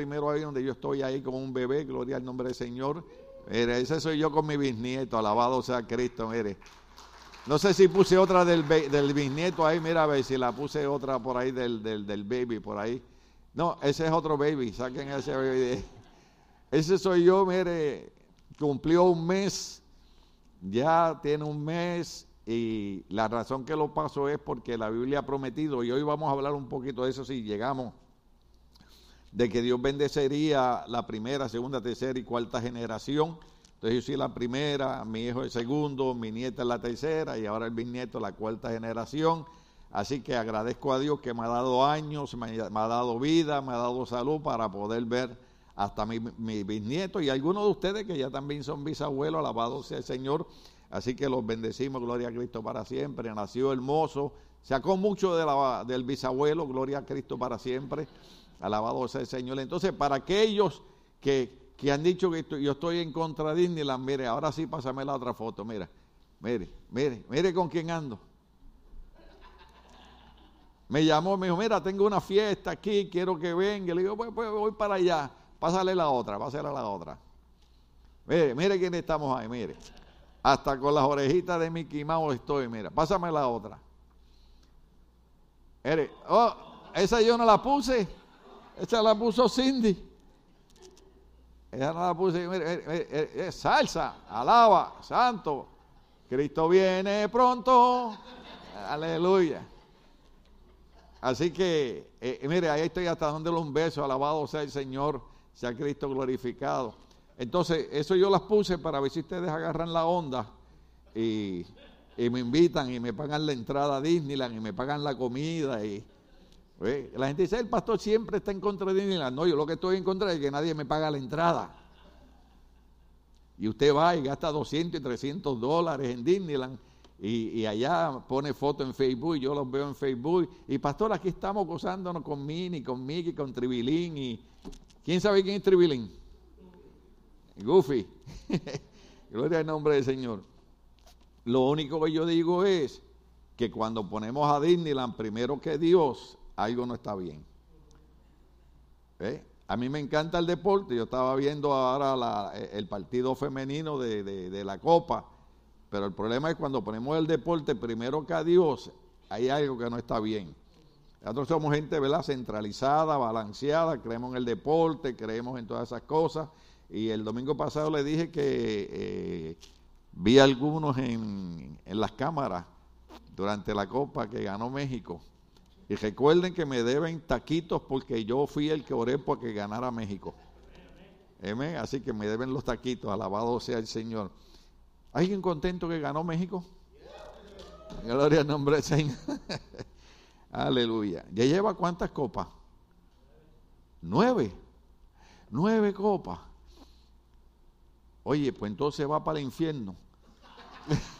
primero ahí donde yo estoy ahí como un bebé, gloria al nombre del Señor. Mire, ese soy yo con mi bisnieto, alabado sea Cristo, mire. No sé si puse otra del, del bisnieto ahí, mira a ver si la puse otra por ahí del, del, del baby, por ahí. No, ese es otro baby, saquen ese baby. Ese soy yo, mire, cumplió un mes, ya tiene un mes y la razón que lo paso es porque la Biblia ha prometido, y hoy vamos a hablar un poquito de eso si llegamos, de que Dios bendecería la primera, segunda, tercera y cuarta generación. Entonces yo soy la primera, mi hijo el segundo, mi nieta es la tercera y ahora el bisnieto la cuarta generación. Así que agradezco a Dios que me ha dado años, me ha, dado vida, me ha dado salud para poder ver hasta mi, bisnieto y algunos de ustedes que ya también son bisabuelos, alabado sea el Señor. Así que los bendecimos, gloria a Cristo para siempre. Nació hermoso, sacó mucho del bisabuelo, gloria a Cristo para siempre. Alabado sea el Señor. Entonces, para aquellos que, que han dicho que yo estoy en contra de Disneyland, mire, ahora sí pásame la otra foto, mira, mire, mire, mire con quién ando. Me llamó, me dijo, mira, tengo una fiesta aquí, quiero que venga. Le digo, pues, pues voy para allá, pásale la otra, pásale la otra. Mire, mire quién estamos ahí, mire. Hasta con las orejitas de Mickey Mouse estoy, mira. Pásame la otra. Mire, oh, esa yo no la puse. Esa la puso Cindy. Esa no la puse. Mire, es salsa, alaba, santo. Cristo viene pronto. Aleluya. Así que, eh, mire, ahí estoy hasta dándole un beso. Alabado sea el Señor, sea Cristo glorificado. Entonces, eso yo las puse para ver si ustedes agarran la onda y, me invitan y me pagan la entrada a Disneyland y me pagan la comida. y La gente dice, el pastor siempre está en contra de Disneyland. No, yo lo que estoy en contra es que nadie me paga la entrada. Y usted va y gasta 200 y 300 dólares en Disneyland y, allá pone fotos en Facebook yo los veo en Facebook. Y pastor, aquí estamos gozándonos con Mini, con Mickey, con Tribilín. y ¿Quién sabe quién es Tribilín? Goofy. Gloria al nombre del Señor. Lo único que yo digo es que cuando ponemos a Disneyland primero que Dios, algo no está bien. ¿Eh? A mí me encanta el deporte. Yo estaba viendo ahora el partido femenino de, la Copa. Pero el problema es cuando ponemos el deporte primero que a Dios, hay algo que no está bien. Nosotros somos gente, ¿verdad? Centralizada, balanceada, creemos en el deporte, creemos en todas esas cosas. Y el domingo pasado le dije que eh, vi algunos en, en las cámaras durante la Copa que ganó México. Y recuerden que me deben taquitos porque yo fui el que oré por que ganara México. Amén. Así que me deben los taquitos. Alabado sea el Señor. ¿Alguien contento que ganó México? Gloria al nombre del Señor. Aleluya. ¿Ya lleva cuántas copas? Nueve. Nueve copas. Oye, pues entonces va para el infierno.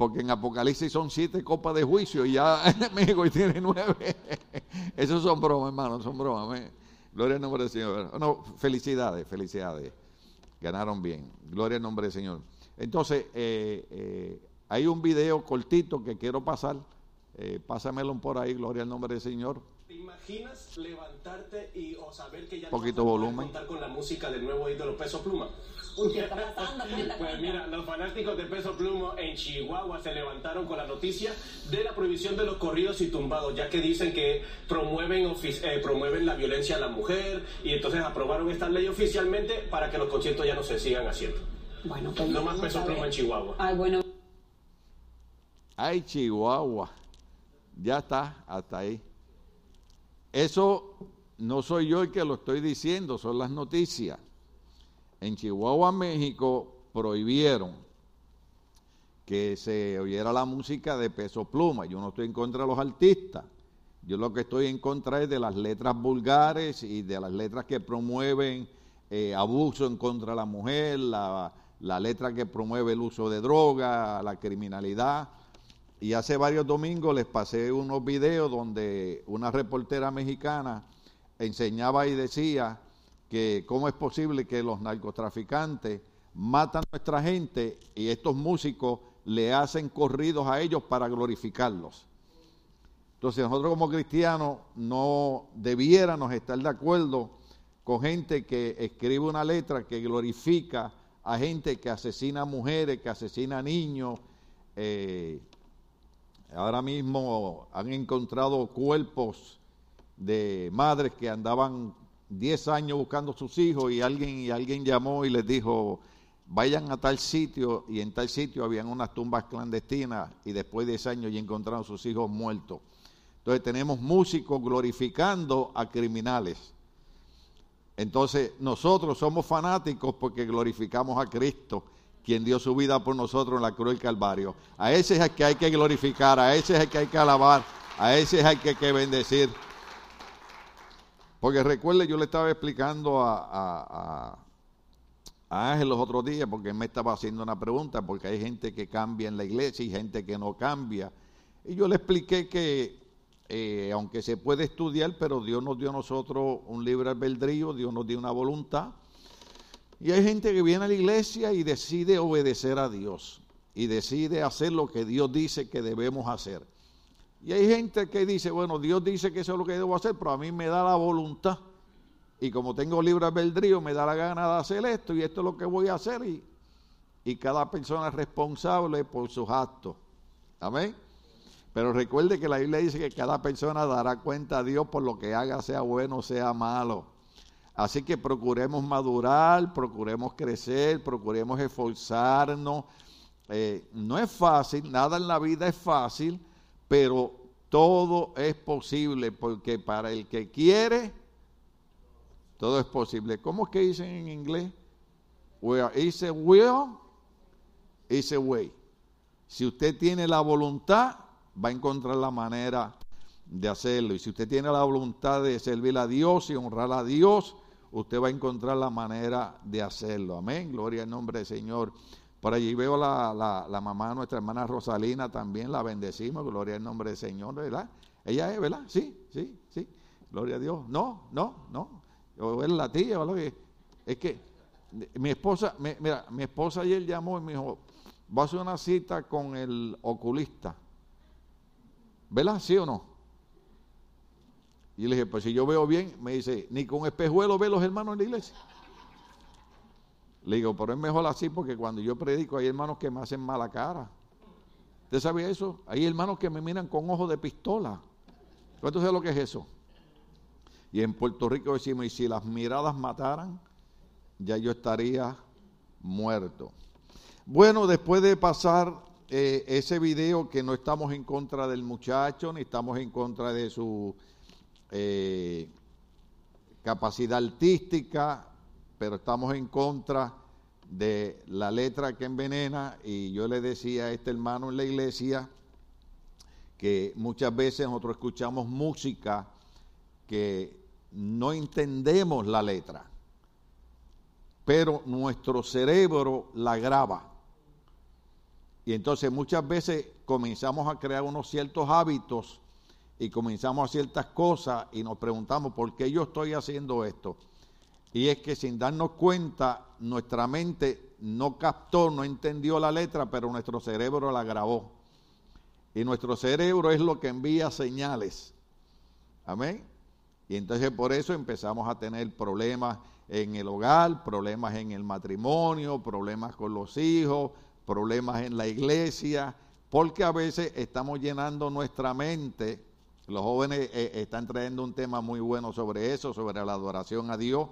Porque en Apocalipsis son siete copas de juicio y ya México tiene nueve. Esos son bromas, hermano, son bromas. Gloria al nombre del Señor. No, felicidades, felicidades. Ganaron bien. Gloria al nombre del Señor. Entonces, eh, eh, hay un video cortito que quiero pasar. Eh, pásamelo por ahí, gloria al nombre del Señor. ¿Te imaginas levantarte y o saber que ya poquito no volumen. contar con la música del nuevo ídolo Peso Pluma? Pues mira, los fanáticos de Peso Pluma en Chihuahua se levantaron con la noticia de la prohibición de los corridos y tumbados, ya que dicen que promueven, eh, promueven la violencia a la mujer y entonces aprobaron esta ley oficialmente para que los conciertos ya no se sigan haciendo. Bueno, pues no más Peso Pluma en Chihuahua. Ay, bueno. Ay, Chihuahua. Ya está, hasta ahí. Eso no soy yo el que lo estoy diciendo, son las noticias. En Chihuahua, México, prohibieron que se oyera la música de peso pluma. Yo no estoy en contra de los artistas. Yo lo que estoy en contra es de las letras vulgares y de las letras que promueven eh, abuso en contra de la mujer, la, la letra que promueve el uso de droga, la criminalidad. Y hace varios domingos les pasé unos videos donde una reportera mexicana enseñaba y decía que cómo es posible que los narcotraficantes matan a nuestra gente y estos músicos le hacen corridos a ellos para glorificarlos. Entonces nosotros como cristianos no debiéramos estar de acuerdo con gente que escribe una letra que glorifica a gente que asesina mujeres, que asesina niños. Eh, ahora mismo han encontrado cuerpos de madres que andaban 10 años buscando a sus hijos y alguien, y alguien llamó y les dijo, vayan a tal sitio y en tal sitio habían unas tumbas clandestinas y después de 10 años ya encontraron a sus hijos muertos. Entonces tenemos músicos glorificando a criminales. Entonces nosotros somos fanáticos porque glorificamos a Cristo, quien dio su vida por nosotros en la cruz del Calvario. A ese es el que hay que glorificar, a ese es el que hay que alabar, a ese es el que hay que bendecir. Porque recuerde, yo le estaba explicando a, a, a, Ángel los otros días, porque me estaba haciendo una pregunta, porque hay gente que cambia en la iglesia y gente que no cambia. Y yo le expliqué que, eh, aunque se puede estudiar, pero Dios nos dio a nosotros un libre albedrío, Dios nos dio una voluntad. Y hay gente que viene a la iglesia y decide obedecer a Dios y decide hacer lo que Dios dice que debemos hacer. Y hay gente que dice, bueno, Dios dice que eso es lo que debo hacer, pero a mí me da la voluntad. Y como tengo libre albedrío, me da la gana de hacer esto y esto es lo que voy a hacer. Y, y cada persona es responsable por sus actos. Amén. Pero recuerde que la Biblia dice que cada persona dará cuenta a Dios por lo que haga, sea bueno o sea malo. Así que procuremos madurar, procuremos crecer, procuremos esforzarnos. Eh, no es fácil, nada en la vida es fácil pero todo es posible porque para el que quiere, todo es posible. ¿Cómo es que dicen en inglés? Where is a will, is way. Si usted tiene la voluntad, va a encontrar la manera de hacerlo. Y si usted tiene la voluntad de servir a Dios y honrar a Dios, usted va a encontrar la manera de hacerlo. Amén. Gloria al nombre del Señor. Por allí veo la, la, la mamá de nuestra hermana Rosalina, también la bendecimos, gloria al nombre del Señor, ¿verdad? Ella es, ¿verdad? Sí, sí, sí, gloria a Dios. No, no, no, o es la tía, ¿verdad? Es que mi esposa, mira, mi esposa ayer llamó y me dijo, voy a hacer una cita con el oculista. ¿Verdad? ¿Sí o no? Y le dije, pues si yo veo bien, me dice, ni con espejuelo ve los hermanos en la iglesia. Le digo, pero es mejor así porque cuando yo predico hay hermanos que me hacen mala cara. ¿Usted sabe eso? Hay hermanos que me miran con ojos de pistola. ¿Cuánto sabe lo que es eso? Y en Puerto Rico decimos, y si las miradas mataran, ya yo estaría muerto. Bueno, después de pasar eh, ese video que no estamos en contra del muchacho, ni estamos en contra de su eh, capacidad artística, pero estamos en contra de la letra que envenena y yo le decía a este hermano en la iglesia que muchas veces nosotros escuchamos música que no entendemos la letra, pero nuestro cerebro la graba. Y entonces muchas veces comenzamos a crear unos ciertos hábitos y comenzamos a ciertas cosas y nos preguntamos, ¿por qué yo estoy haciendo esto? Y es que sin darnos cuenta, nuestra mente no captó, no entendió la letra, pero nuestro cerebro la grabó. Y nuestro cerebro es lo que envía señales. Amén. Y entonces por eso empezamos a tener problemas en el hogar, problemas en el matrimonio, problemas con los hijos, problemas en la iglesia, porque a veces estamos llenando nuestra mente. Los jóvenes eh, están trayendo un tema muy bueno sobre eso, sobre la adoración a Dios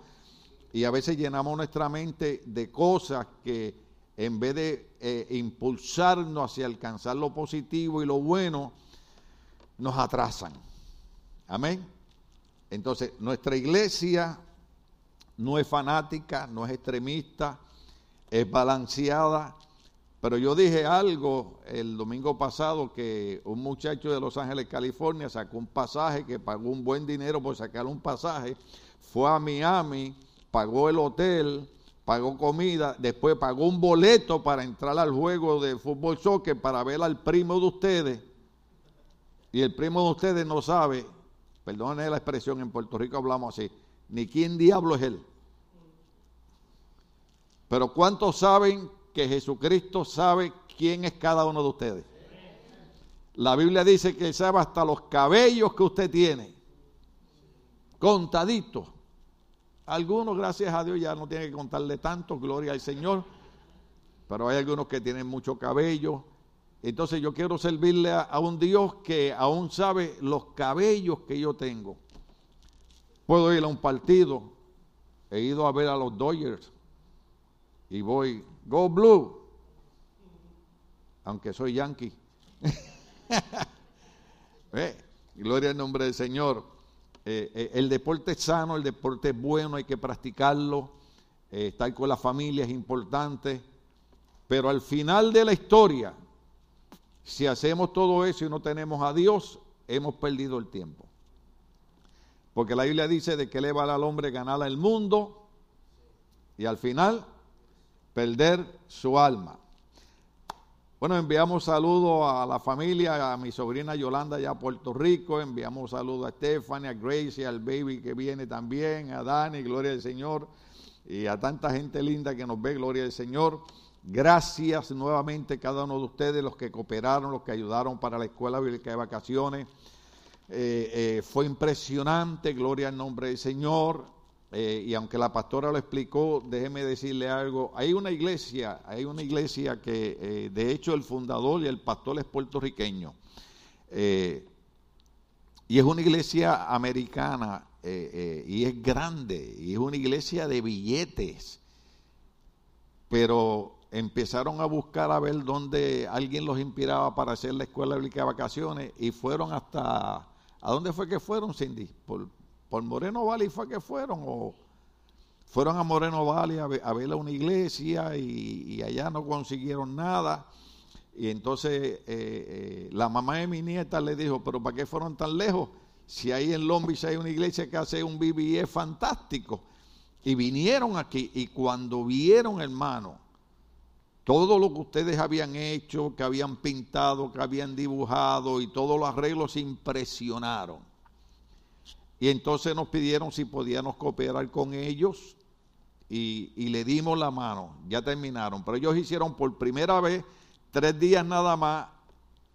y a veces llenamos nuestra mente de cosas que en vez de eh, impulsarnos hacia alcanzar lo positivo y lo bueno, nos atrasan. Amén. Entonces, nuestra iglesia no es fanática, no es extremista, es balanceada. Pero yo dije algo el domingo pasado que un muchacho de Los Ángeles, California, sacó un pasaje que pagó un buen dinero por sacar un pasaje, fue a Miami pagó el hotel, pagó comida, después pagó un boleto para entrar al juego de fútbol soccer para ver al primo de ustedes. Y el primo de ustedes no sabe, perdónenme la expresión, en Puerto Rico hablamos así, ni quién diablo es él. Pero ¿cuántos saben que Jesucristo sabe quién es cada uno de ustedes? La Biblia dice que sabe hasta los cabellos que usted tiene, contaditos. Algunos, gracias a Dios, ya no tienen que contarle tanto, gloria al Señor. Pero hay algunos que tienen mucho cabello. Entonces yo quiero servirle a, un Dios que aún sabe los cabellos que yo tengo. Puedo ir a un partido. He ido a ver a los Dodgers. Y voy, go blue. Aunque soy yankee. Gloria al nombre del Señor. Eh, eh, el deporte es sano, el deporte es bueno, hay que practicarlo. Eh, estar con la familia es importante. Pero al final de la historia, si hacemos todo eso y no tenemos a Dios, hemos perdido el tiempo. Porque la Biblia dice de que le vale al hombre ganar el mundo y al final perder su alma. Bueno, enviamos saludos a la familia, a mi sobrina Yolanda allá a Puerto Rico, enviamos saludos a Stephanie, a Gracie, al baby que viene también, a Dani, gloria al Señor, y a tanta gente linda que nos ve, gloria al Señor. Gracias nuevamente a cada uno de ustedes, los que cooperaron, los que ayudaron para la escuela bíblica de vacaciones. Eh, eh, fue impresionante, gloria al nombre del Señor. Eh, y aunque la pastora lo explicó, déjeme decirle algo. Hay una iglesia, hay una iglesia que eh, de hecho el fundador y el pastor es puertorriqueño. Eh, y es una iglesia americana y es grande y es una iglesia de billetes. Pero empezaron a buscar a ver dónde alguien los inspiraba para hacer la escuela bíblica de vacaciones y fueron hasta... ¿A dónde fue que fueron, Cindy? Por, por Moreno Valley fue que fueron o fueron a Moreno Valley a ver, a, una iglesia y, allá no consiguieron nada. Y entonces eh, eh, la mamá de mi nieta le dijo, pero ¿para qué fueron tan lejos? Si ahí en Lombis hay una iglesia que hace un BBE fantástico. Y vinieron aquí y cuando vieron, hermano, todo lo que ustedes habían hecho, que habían pintado, que habían dibujado y todos los arreglos impresionaron. Y entonces nos pidieron si podíamos cooperar con ellos y, le dimos la mano. Ya terminaron. Pero ellos hicieron por primera vez tres días nada más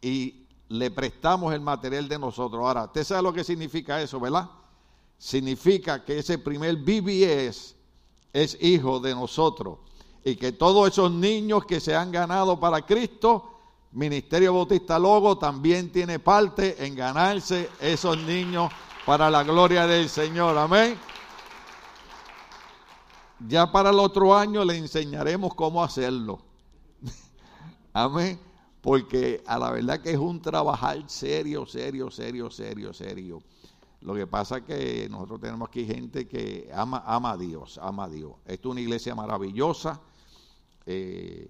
y le prestamos el material de nosotros. Ahora, usted sabe lo que significa eso, ¿verdad? Significa que ese primer BBS es hijo de nosotros y que todos esos niños que se han ganado para Cristo, Ministerio Bautista Logo también tiene parte en ganarse esos niños para la gloria del Señor. Amén. Ya para el otro año le enseñaremos cómo hacerlo. Amén. Porque a la verdad que es un trabajar serio, serio, serio, serio, serio. Lo que pasa es que nosotros tenemos aquí gente que ama, ama a Dios, ama a Dios. Esto es una iglesia maravillosa. Eh,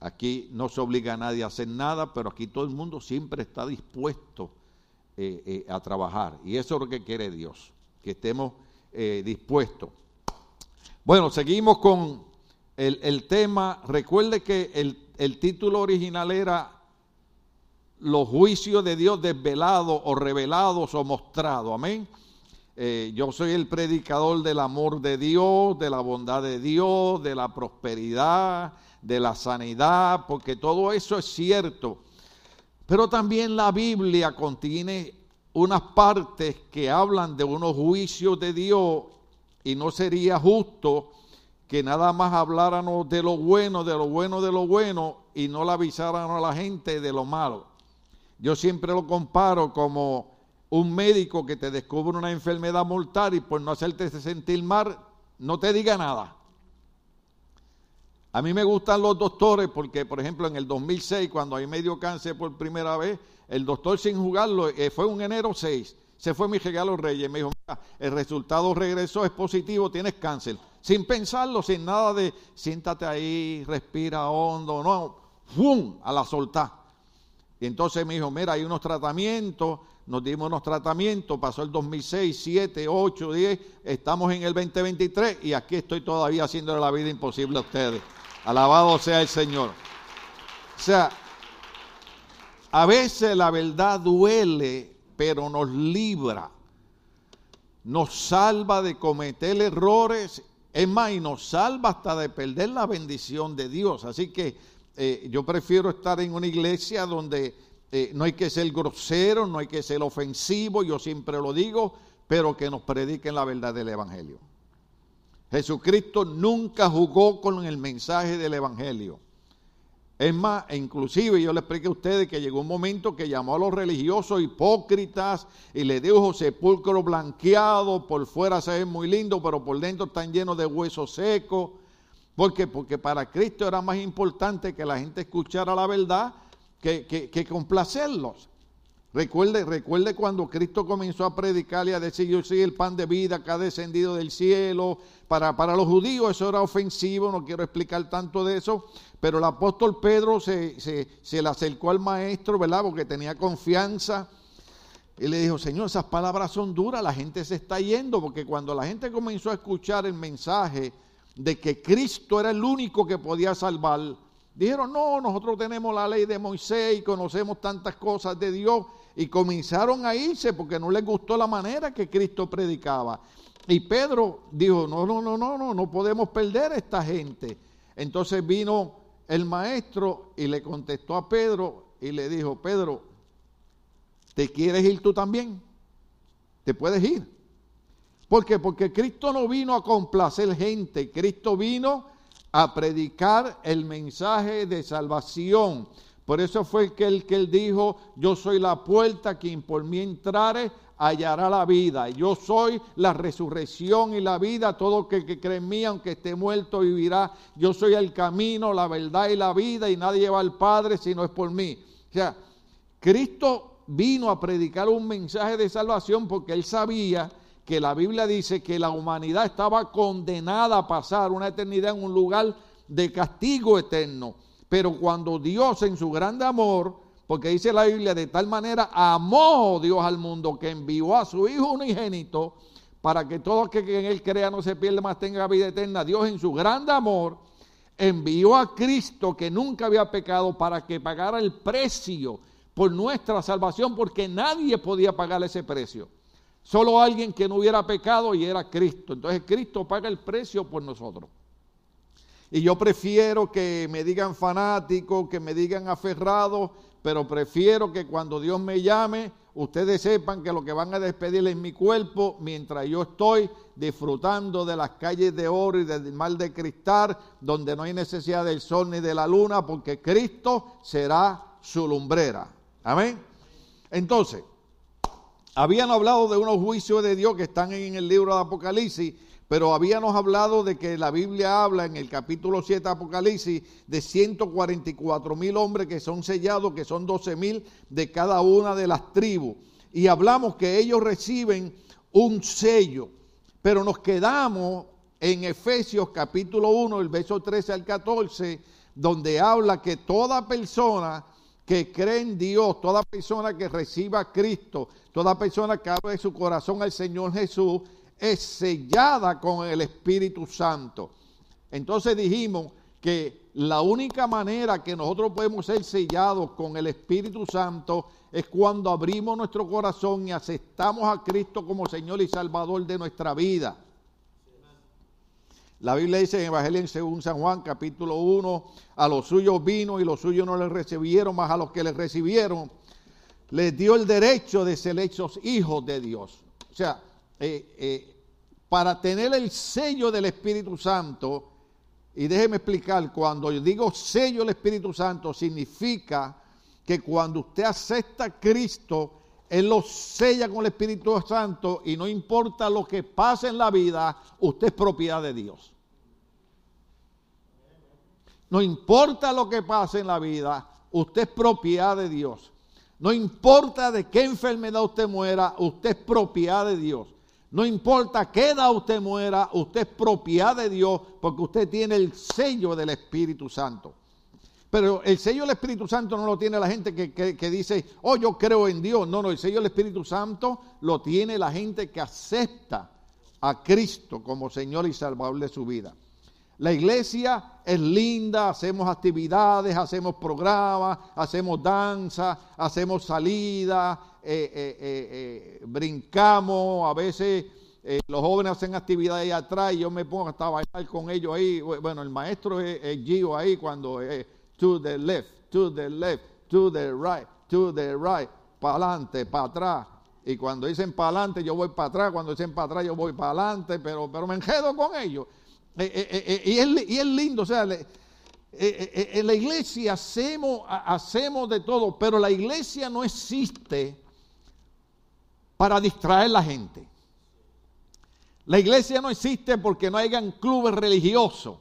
aquí no se obliga a nadie a hacer nada, pero aquí todo el mundo siempre está dispuesto eh, eh, a trabajar. Y eso es lo que quiere Dios, que estemos eh, dispuestos. Bueno, seguimos con el, tema. Recuerde que el, título original era los juicios de Dios desvelados o revelados o mostrados. Amén. yo soy el predicador del amor de Dios, de la bondad de Dios, de la prosperidad, de la sanidad, porque todo eso es cierto. Pero también la Biblia contiene unas partes que hablan de unos juicios de Dios y no sería justo que nada más habláramos de lo bueno, de lo bueno, de lo bueno y no le avisáramos a la gente de lo malo. Yo siempre lo comparo como un médico que te descubre una enfermedad mortal y por no hacerte sentir mal, no te diga nada. A mí me gustan los doctores porque, por ejemplo, en el 2006, cuando hay medio cáncer por primera vez, el doctor sin jugarlo, eh, fue un enero 6, se fue mi regalo Reyes, me dijo, mira, el resultado regresó, es positivo, tienes cáncer. Sin pensarlo, sin nada de, siéntate ahí, respira hondo, no, ¡fum! a la soltar. Y entonces me dijo, mira, hay unos tratamientos, nos dimos unos tratamientos, pasó el 2006, 7, 8, 10, estamos en el 2023 y aquí estoy todavía haciéndole la vida imposible a ustedes. Alabado sea el Señor. O sea, a veces la verdad duele, pero nos libra. Nos salva de cometer errores. Es más, y nos salva hasta de perder la bendición de Dios. Así que eh, yo prefiero estar en una iglesia donde eh, no hay que ser grosero, no hay que ser ofensivo, yo siempre lo digo, pero que nos prediquen la verdad del Evangelio. Jesucristo nunca jugó con el mensaje del Evangelio. Es más, inclusive yo le expliqué a ustedes que llegó un momento que llamó a los religiosos hipócritas y le dijo sepulcro blanqueado, por fuera se ve muy lindo, pero por dentro están llenos de huesos secos. ¿Por qué? Porque para Cristo era más importante que la gente escuchara la verdad que, que complacerlos. Recuerde, recuerde cuando Cristo comenzó a predicar y a decir, yo soy el pan de vida que ha descendido del cielo. Para, para los judíos eso era ofensivo, no quiero explicar tanto de eso, pero el apóstol Pedro se, se, le acercó al maestro, ¿verdad? Porque tenía confianza. Y le dijo, Señor, esas palabras son duras, la gente se está yendo, porque cuando la gente comenzó a escuchar el mensaje de que Cristo era el único que podía salvar, dijeron, no, nosotros tenemos la ley de Moisés y conocemos tantas cosas de Dios y comenzaron a irse porque no les gustó la manera que Cristo predicaba. Y Pedro dijo, no, no, no, no, no, no podemos perder a esta gente. Entonces vino el maestro y le contestó a Pedro y le dijo, Pedro, ¿te quieres ir tú también? ¿Te puedes ir? ¿Por qué? Porque Cristo no vino a complacer gente, Cristo vino a predicar el mensaje de salvación. Por eso fue que él, que él dijo, yo soy la puerta, quien por mí entrare hallará la vida. Yo soy la resurrección y la vida, todo que, que cree en mí, aunque esté muerto, vivirá. Yo soy el camino, la verdad y la vida, y nadie va al Padre si no es por mí. O sea, Cristo vino a predicar un mensaje de salvación porque él sabía que la Biblia dice que la humanidad estaba condenada a pasar una eternidad en un lugar de castigo eterno. Pero cuando Dios en su grande amor, porque dice la Biblia, de tal manera amó Dios al mundo que envió a su Hijo unigénito para que todo aquel que en Él crea no se pierda, más tenga vida eterna. Dios en su grande amor envió a Cristo que nunca había pecado para que pagara el precio por nuestra salvación, porque nadie podía pagar ese precio. Solo alguien que no hubiera pecado y era Cristo. Entonces Cristo paga el precio por nosotros. Y yo prefiero que me digan fanático, que me digan aferrado, pero prefiero que cuando Dios me llame, ustedes sepan que lo que van a despedir es mi cuerpo mientras yo estoy disfrutando de las calles de oro y del mar de cristal, donde no hay necesidad del sol ni de la luna, porque Cristo será su lumbrera. Amén. Entonces, habían hablado de unos juicios de Dios que están en el libro de Apocalipsis pero habíamos hablado de que la Biblia habla en el capítulo 7 de Apocalipsis de 144 mil hombres que son sellados, que son 12 mil de cada una de las tribus. Y hablamos que ellos reciben un sello, pero nos quedamos en Efesios capítulo 1, el verso 13 al 14, donde habla que toda persona que cree en Dios, toda persona que reciba a Cristo, toda persona que abre su corazón al Señor Jesús, es sellada con el Espíritu Santo. Entonces dijimos que la única manera que nosotros podemos ser sellados con el Espíritu Santo es cuando abrimos nuestro corazón y aceptamos a Cristo como Señor y Salvador de nuestra vida. La Biblia dice en Evangelio según San Juan capítulo 1, a los suyos vino y los suyos no les recibieron, más a los que les recibieron les dio el derecho de ser hechos hijos de Dios. O sea, eh, eh, para tener el sello del Espíritu Santo, y déjeme explicar, cuando yo digo sello del Espíritu Santo, significa que cuando usted acepta a Cristo, Él lo sella con el Espíritu Santo y no importa lo que pase en la vida, usted es propiedad de Dios. No importa lo que pase en la vida, usted es propiedad de Dios. No importa de qué enfermedad usted muera, usted es propiedad de Dios. No importa qué edad usted muera, usted es propiedad de Dios porque usted tiene el sello del Espíritu Santo. Pero el sello del Espíritu Santo no lo tiene la gente que, dice, oh, yo creo en Dios. No, no, el sello del Espíritu Santo lo tiene la gente que acepta a Cristo como Señor y Salvador de su vida. La iglesia es linda, hacemos actividades, hacemos programas, hacemos danza, hacemos salida, eh, eh, eh, brincamos, a veces los jóvenes hacen actividades ahí atrás y yo me pongo hasta a bailar con ellos ahí. Bueno, el maestro es, Gio ahí cuando es to the left, to the left, to the right, to the right, para adelante, para atrás. y cuando dicen para adelante yo voy para atrás, cuando dicen para atrás yo voy para adelante, pero, pero me enjedo con ellos. Eh, eh, eh, y, es, y, es, lindo, o sea, en la iglesia hacemos, hacemos de todo, pero la iglesia no existe para distraer la gente. La iglesia no existe porque no hayan clubes religiosos.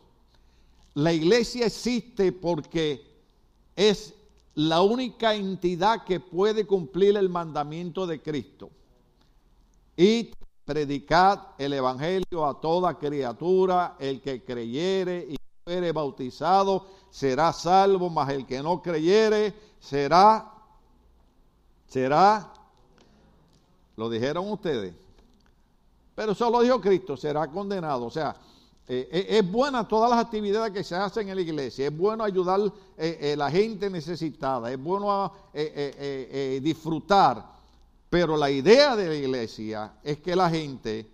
La iglesia existe porque es la única entidad que puede cumplir el mandamiento de Cristo. Y predicad el evangelio a toda criatura, el que creyere y fuere bautizado será salvo, mas el que no creyere será, será, lo dijeron ustedes, pero eso lo dijo Cristo, será condenado. O sea, eh, eh, es buena todas las actividades que se hacen en la iglesia, es bueno ayudar a eh, la gente necesitada, es bueno disfrutar, pero la idea de la iglesia es que la gente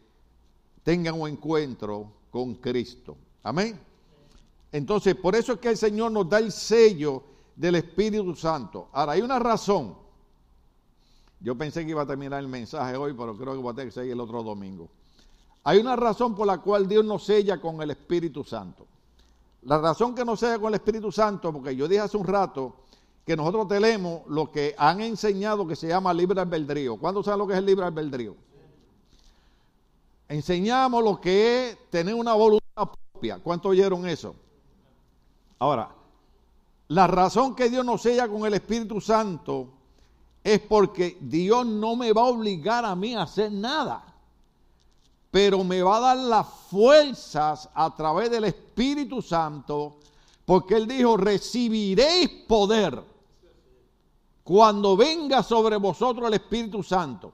tenga un encuentro con Cristo. Amén. Entonces, por eso es que el Señor nos da el sello del Espíritu Santo. Ahora, hay una razón. Yo pensé que iba a terminar el mensaje hoy, pero creo que voy a tener que seguir el otro domingo. Hay una razón por la cual Dios nos sella con el Espíritu Santo. La razón que nos sella con el Espíritu Santo, porque yo dije hace un rato que nosotros tenemos lo que han enseñado que se llama libre albedrío. ¿Cuándo saben lo que es el libre albedrío? Enseñamos lo que es tener una voluntad propia. ¿Cuánto oyeron eso? Ahora, la razón que Dios nos sella con el Espíritu Santo es porque Dios no me va a obligar a mí a hacer nada pero me va a dar las fuerzas a través del Espíritu Santo, porque Él dijo, recibiréis poder cuando venga sobre vosotros el Espíritu Santo.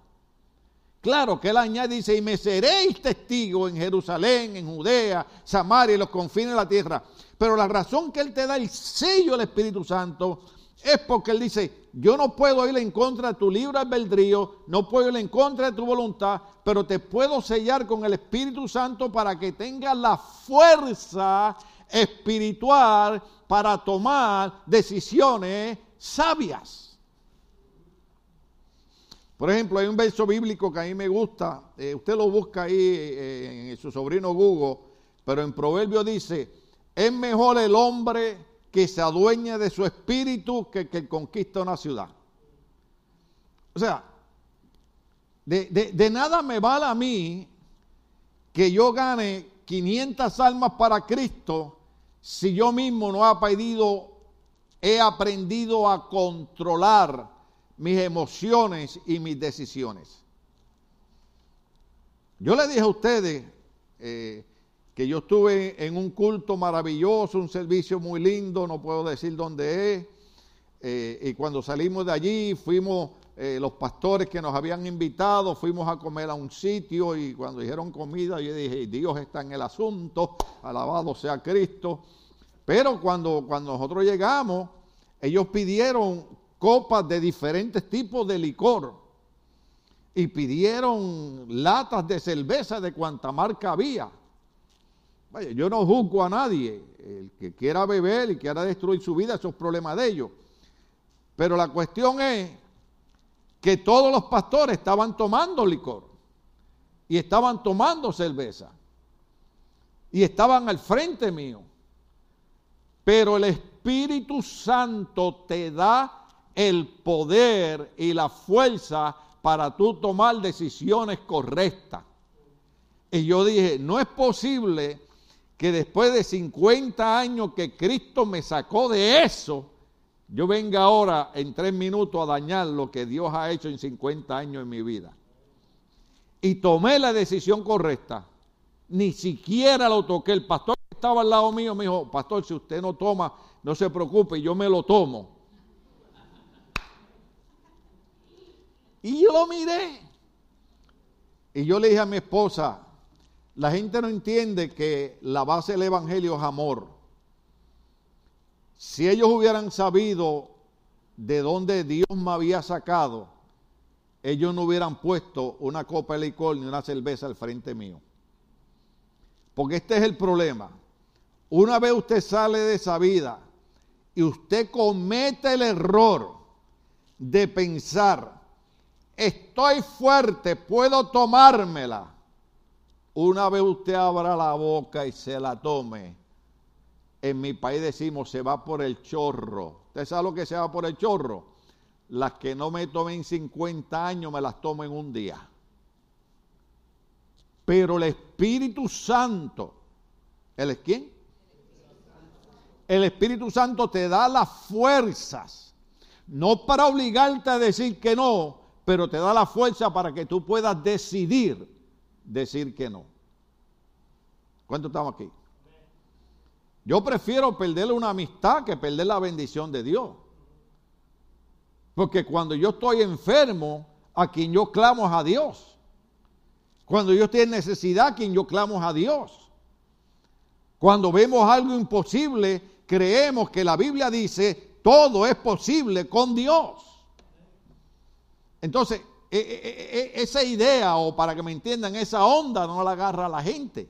Claro que Él añade, dice, y me seréis testigo en Jerusalén, en Judea, Samaria y los confines de la tierra. Pero la razón que Él te da el sello del Espíritu Santo es porque Él dice, yo no puedo ir en contra de tu libre albedrío, no puedo ir en contra de tu voluntad, pero te puedo sellar con el Espíritu Santo para que tengas la fuerza espiritual para tomar decisiones sabias. Por ejemplo, hay un verso bíblico que a mí me gusta, eh, usted lo busca ahí eh, en su sobrino Google, pero en Proverbio dice, es mejor el hombre que se adueñe de su espíritu que que conquista una ciudad. O sea, de, nada me vale a mí que yo gane 500 almas para Cristo si yo mismo no he aprendido, he aprendido a controlar mis emociones y mis decisiones. Yo le dije a ustedes, eh, que yo estuve en un culto maravilloso, un servicio muy lindo, no puedo decir dónde es, eh, y cuando salimos de allí fuimos eh, los pastores que nos habían invitado, fuimos a comer a un sitio y cuando dijeron comida yo dije, Dios está en el asunto, alabado sea Cristo. Pero cuando, cuando nosotros llegamos, ellos pidieron copas de diferentes tipos de licor y pidieron latas de cerveza de cuanta marca había yo no juzgo a nadie. El que quiera beber y quiera destruir su vida, eso es problema de ellos. Pero la cuestión es que todos los pastores estaban tomando licor y estaban tomando cerveza y estaban al frente mío. Pero el Espíritu Santo te da el poder y la fuerza para tú tomar decisiones correctas. Y yo dije, no es posible que después de 50 años que Cristo me sacó de eso, yo venga ahora en tres minutos a dañar lo que Dios ha hecho en 50 años en mi vida. Y tomé la decisión correcta. Ni siquiera lo toqué. El pastor que estaba al lado mío me dijo, pastor, si usted no toma, no se preocupe, yo me lo tomo. Y yo lo miré. Y yo le dije a mi esposa, la gente no entiende que la base del Evangelio es amor. Si ellos hubieran sabido de dónde Dios me había sacado, ellos no hubieran puesto una copa de licor ni una cerveza al frente mío. Porque este es el problema. Una vez usted sale de esa vida y usted comete el error de pensar estoy fuerte, puedo tomármela. Una vez usted abra la boca y se la tome, en mi país decimos se va por el chorro. ¿Usted sabe lo que se va por el chorro? Las que no me tomen 50 años me las tomo en un día. Pero el Espíritu Santo, ¿el es quién? El Espíritu Santo te da las fuerzas, no para obligarte a decir que no, pero te da la fuerza para que tú puedas decidir decir que no. ¿Cuánto estamos aquí? Yo prefiero perderle una amistad que perder la bendición de Dios. Porque cuando yo estoy enfermo, a quien yo clamo es a Dios. Cuando yo estoy en necesidad, a quien yo clamo es a Dios. Cuando vemos algo imposible, creemos que la Biblia dice, todo es posible con Dios. Entonces, esa idea, o para que me entiendan, esa onda no la agarra la gente.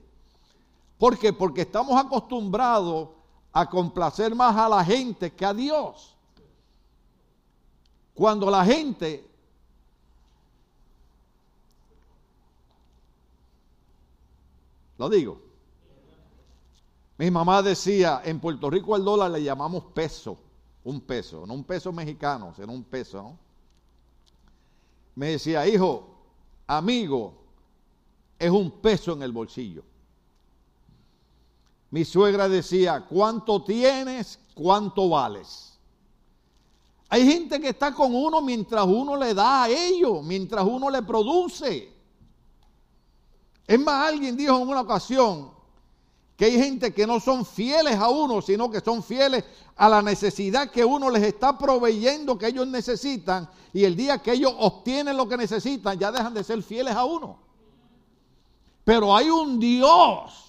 ¿Por qué? Porque estamos acostumbrados a complacer más a la gente que a Dios. Cuando la gente lo digo. Mi mamá decía, en Puerto Rico al dólar le llamamos peso, un peso, no un peso mexicano, sino un peso. ¿no? Me decía, hijo, amigo, es un peso en el bolsillo. Mi suegra decía, ¿cuánto tienes? ¿Cuánto vales? Hay gente que está con uno mientras uno le da a ellos, mientras uno le produce. Es más, alguien dijo en una ocasión que hay gente que no son fieles a uno, sino que son fieles a la necesidad que uno les está proveyendo que ellos necesitan. Y el día que ellos obtienen lo que necesitan, ya dejan de ser fieles a uno. Pero hay un Dios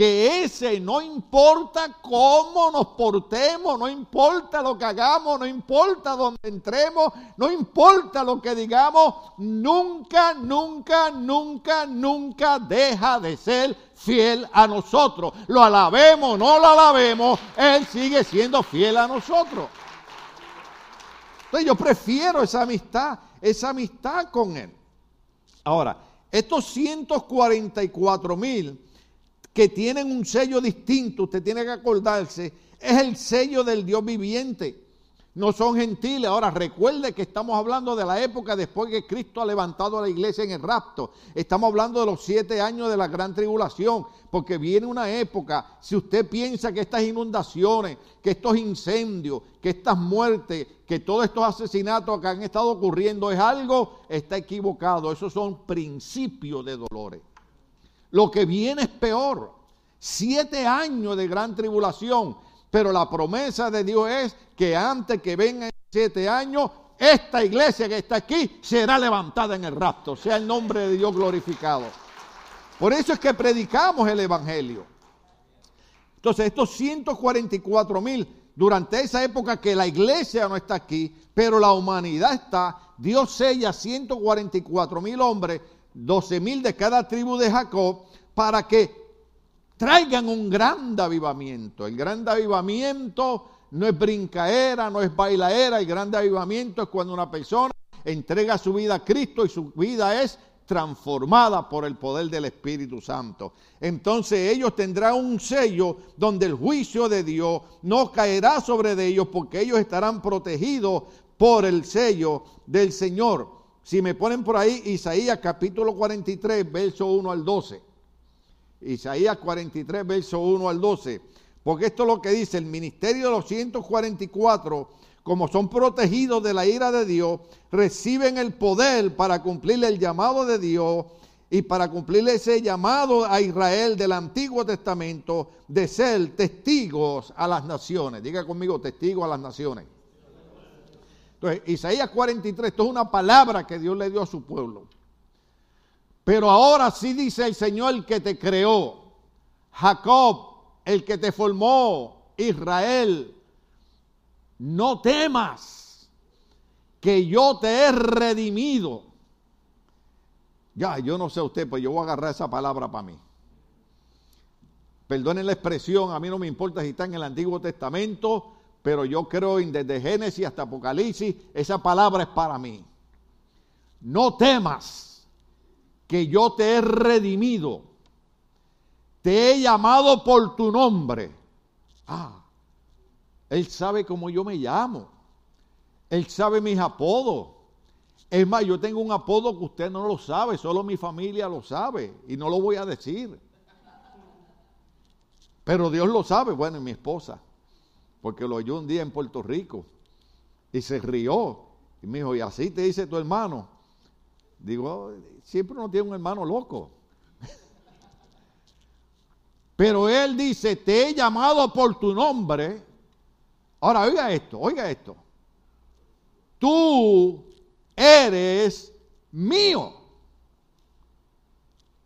que ese no importa cómo nos portemos, no importa lo que hagamos, no importa dónde entremos, no importa lo que digamos, nunca, nunca, nunca, nunca deja de ser fiel a nosotros. Lo alabemos, no lo alabemos, Él sigue siendo fiel a nosotros. Entonces yo prefiero esa amistad, esa amistad con Él. Ahora, estos 144 mil que tienen un sello distinto, usted tiene que acordarse, es el sello del Dios viviente. No son gentiles. Ahora recuerde que estamos hablando de la época después que Cristo ha levantado a la iglesia en el rapto. Estamos hablando de los siete años de la gran tribulación, porque viene una época, si usted piensa que estas inundaciones, que estos incendios, que estas muertes, que todos estos asesinatos que han estado ocurriendo es algo, está equivocado. Esos son principios de dolores. Lo que viene es peor. Siete años de gran tribulación. Pero la promesa de Dios es que antes que vengan siete años, esta iglesia que está aquí será levantada en el rapto. Sea el nombre de Dios glorificado. Por eso es que predicamos el Evangelio. Entonces, estos 144 mil, durante esa época que la iglesia no está aquí, pero la humanidad está, Dios sella 144 mil hombres 12 mil de cada tribu de Jacob, para que traigan un gran avivamiento. El gran avivamiento no es brincaera, no es bailaera, el gran avivamiento es cuando una persona entrega su vida a Cristo y su vida es transformada por el poder del Espíritu Santo. Entonces ellos tendrán un sello donde el juicio de Dios no caerá sobre ellos porque ellos estarán protegidos por el sello del Señor. Si me ponen por ahí Isaías capítulo 43, verso 1 al 12. Isaías 43, verso 1 al 12. Porque esto es lo que dice, el ministerio de los 144, como son protegidos de la ira de Dios, reciben el poder para cumplir el llamado de Dios y para cumplir ese llamado a Israel del Antiguo Testamento de ser testigos a las naciones. Diga conmigo, testigos a las naciones. Entonces, Isaías 43, esto es una palabra que Dios le dio a su pueblo. Pero ahora sí dice el Señor el que te creó, Jacob, el que te formó, Israel, no temas, que yo te he redimido. Ya, yo no sé usted, pues yo voy a agarrar esa palabra para mí. Perdonen la expresión, a mí no me importa si está en el Antiguo Testamento pero yo creo desde Génesis hasta Apocalipsis, esa palabra es para mí. no temas, que yo te he redimido, te he llamado por tu nombre. Ah, Él sabe cómo yo me llamo. Él sabe mis apodos. Es más, yo tengo un apodo que usted no lo sabe, solo mi familia lo sabe y no lo voy a decir. Pero Dios lo sabe, bueno, y mi esposa, porque lo oyó un día en Puerto Rico y se rió y me dijo, ¿y así te dice tu hermano? Digo, siempre uno tiene un hermano loco. Pero él dice, te he llamado por tu nombre. Ahora, oiga esto, oiga esto. Tú eres mío.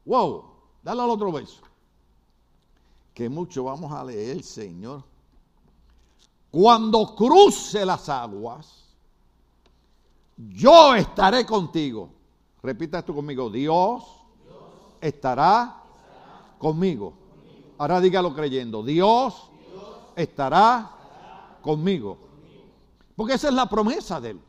Wow, dale al otro beso. Que mucho vamos a leer, Señor. Cuando cruce las aguas, yo estaré contigo. Repita esto conmigo. Dios, estará, conmigo. Ahora dígalo creyendo. Dios, estará, conmigo. Porque esa es la promesa de él.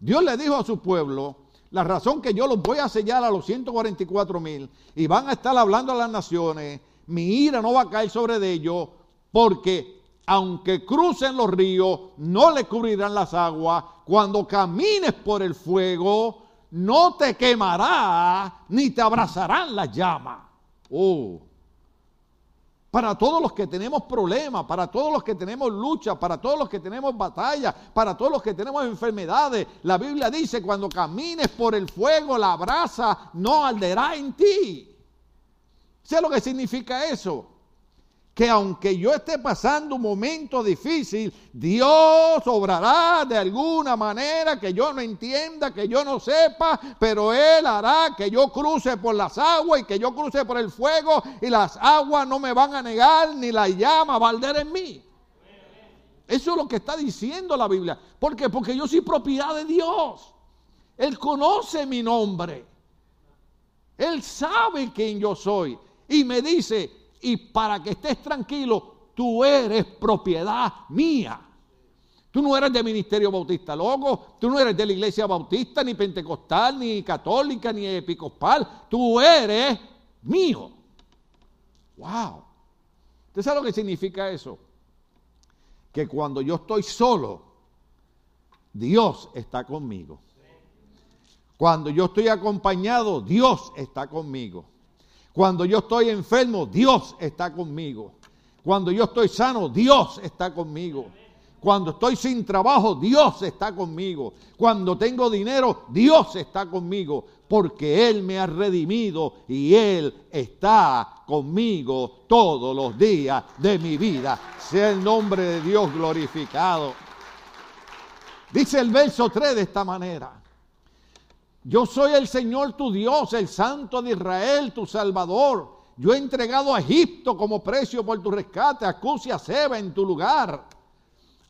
Dios le dijo a su pueblo, la razón que yo los voy a sellar a los 144 mil y van a estar hablando a las naciones, mi ira no va a caer sobre ellos, porque aunque crucen los ríos, no le cubrirán las aguas. Cuando camines por el fuego, no te quemará, ni te abrazarán las llamas. Oh. Para todos los que tenemos problemas, para todos los que tenemos lucha, para todos los que tenemos batalla, para todos los que tenemos enfermedades, la Biblia dice, cuando camines por el fuego, la brasa no arderá en ti. ¿Sé lo que significa eso? Que aunque yo esté pasando un momento difícil, Dios obrará de alguna manera que yo no entienda, que yo no sepa, pero Él hará que yo cruce por las aguas y que yo cruce por el fuego y las aguas no me van a negar ni la llama va a en mí. Eso es lo que está diciendo la Biblia. ¿Por qué? Porque yo soy propiedad de Dios. Él conoce mi nombre. Él sabe quién yo soy. Y me dice, y para que estés tranquilo, tú eres propiedad mía. Tú no eres de Ministerio Bautista Loco, tú no eres de la Iglesia Bautista, ni Pentecostal, ni Católica, ni Episcopal. Tú eres mío. ¡Wow! ¿Usted sabe lo que significa eso? Que cuando yo estoy solo, Dios está conmigo. Cuando yo estoy acompañado, Dios está conmigo. Cuando yo estoy enfermo, Dios está conmigo. Cuando yo estoy sano, Dios está conmigo. Cuando estoy sin trabajo, Dios está conmigo. Cuando tengo dinero, Dios está conmigo. Porque Él me ha redimido y Él está conmigo todos los días de mi vida. Sea el nombre de Dios glorificado. Dice el verso 3 de esta manera. Yo soy el Señor tu Dios, el Santo de Israel, tu Salvador. Yo he entregado a Egipto como precio por tu rescate, a Cus y a Seba en tu lugar.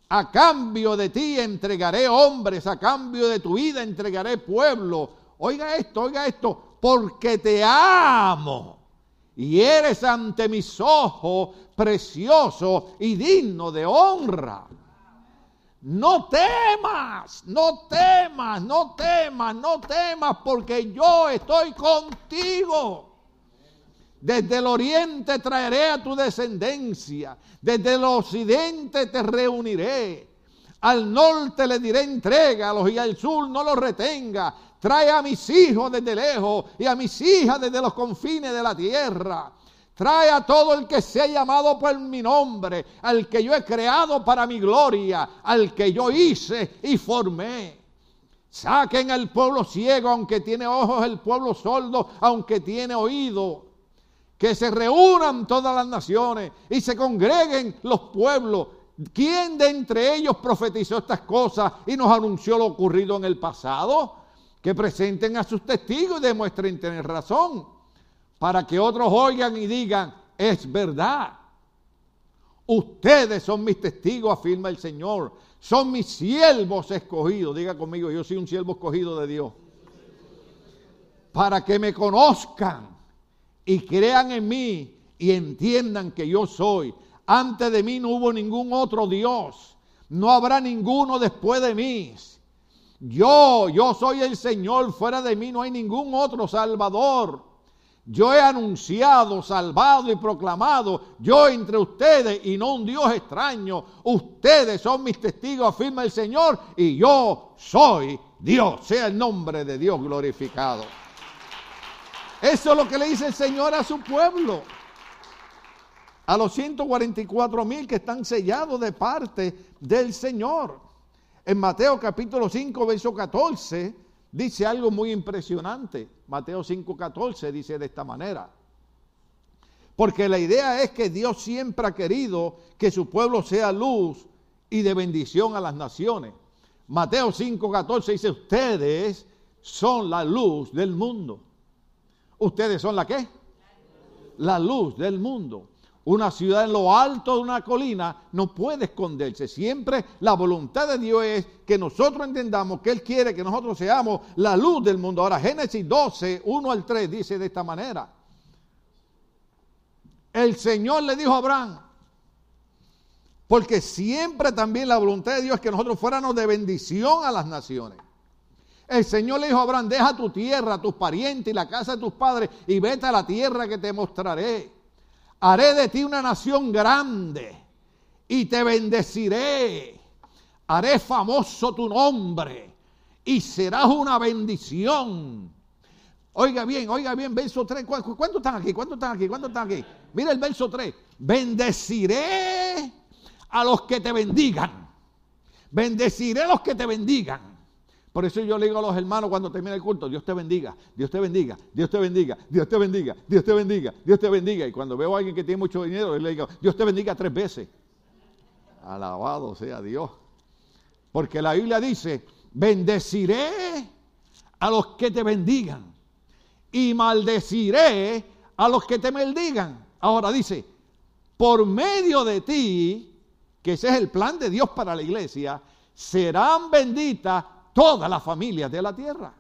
A cambio de ti entregaré hombres, a cambio de tu vida entregaré pueblo. Oiga esto, oiga esto, porque te amo y eres ante mis ojos precioso y digno de honra. No temas, no temas, no temas, no temas, porque yo estoy contigo. Desde el oriente traeré a tu descendencia, desde el occidente te reuniré. Al norte le diré entrégalos y al sur no los retenga. Trae a mis hijos desde lejos y a mis hijas desde los confines de la tierra. Trae a todo el que se ha llamado por mi nombre, al que yo he creado para mi gloria, al que yo hice y formé. Saquen al pueblo ciego, aunque tiene ojos, el pueblo sordo, aunque tiene oído. Que se reúnan todas las naciones y se congreguen los pueblos. ¿Quién de entre ellos profetizó estas cosas y nos anunció lo ocurrido en el pasado? Que presenten a sus testigos y demuestren tener razón para que otros oigan y digan, es verdad. Ustedes son mis testigos, afirma el Señor. Son mis siervos escogidos. Diga conmigo, yo soy un siervo escogido de Dios. Para que me conozcan y crean en mí y entiendan que yo soy. Antes de mí no hubo ningún otro Dios. No habrá ninguno después de mí. Yo, yo soy el Señor, fuera de mí no hay ningún otro Salvador. Yo he anunciado, salvado y proclamado, yo entre ustedes y no un Dios extraño. Ustedes son mis testigos, afirma el Señor, y yo soy Dios. Sea el nombre de Dios glorificado. Eso es lo que le dice el Señor a su pueblo. A los 144 mil que están sellados de parte del Señor. En Mateo capítulo 5, verso 14, dice algo muy impresionante. Mateo 5:14 dice de esta manera. Porque la idea es que Dios siempre ha querido que su pueblo sea luz y de bendición a las naciones. Mateo 5:14 dice, ustedes son la luz del mundo. ¿Ustedes son la qué? La luz del mundo. Una ciudad en lo alto de una colina no puede esconderse. Siempre la voluntad de Dios es que nosotros entendamos que Él quiere que nosotros seamos la luz del mundo. Ahora, Génesis 12, 1 al 3 dice de esta manera. El Señor le dijo a Abraham, porque siempre también la voluntad de Dios es que nosotros fuéramos de bendición a las naciones. El Señor le dijo a Abraham, deja tu tierra, tus parientes y la casa de tus padres y vete a la tierra que te mostraré haré de ti una nación grande y te bendeciré. Haré famoso tu nombre y serás una bendición. Oiga bien, oiga bien, verso 3. ¿Cuántos están aquí? ¿Cuántos están aquí? ¿Cuántos están aquí? Mira el verso 3. Bendeciré a los que te bendigan. Bendeciré a los que te bendigan. Por eso yo le digo a los hermanos cuando termina el culto, Dios te bendiga, Dios te bendiga, Dios te bendiga, Dios te bendiga, Dios te bendiga, Dios te bendiga. Y cuando veo a alguien que tiene mucho dinero, le digo, Dios te bendiga tres veces. Alabado sea Dios. Porque la Biblia dice, bendeciré a los que te bendigan y maldeciré a los que te maldigan. Ahora dice, por medio de ti, que ese es el plan de Dios para la iglesia, serán benditas todas las familias de la tierra.